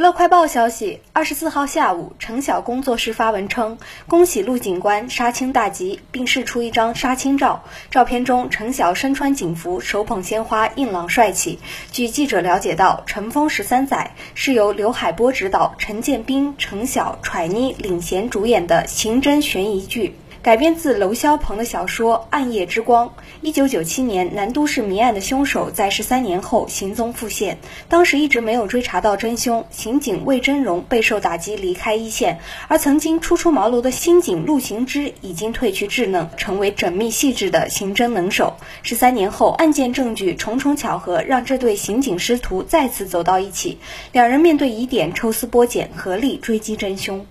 乐快报消息，二十四号下午，陈晓工作室发文称，恭喜陆警官杀青大吉，并释出一张杀青照。照片中，陈晓身穿警服，手捧鲜花，硬朗帅气。据记者了解到，《乘风十三载》是由刘海波执导，陈建斌、陈晓、揣妮领衔主演的刑侦悬疑剧。改编自娄霄鹏的小说《暗夜之光》。一九九七年，南都市谜案的凶手在十三年后行踪复现，当时一直没有追查到真凶，刑警魏真荣备受打击，离开一线。而曾经初出茅庐的新警陆行之已经褪去稚嫩，成为缜密细致的刑侦能手。十三年后，案件证据重重巧合，让这对刑警师徒再次走到一起。两人面对疑点，抽丝剥茧，合力追击真凶。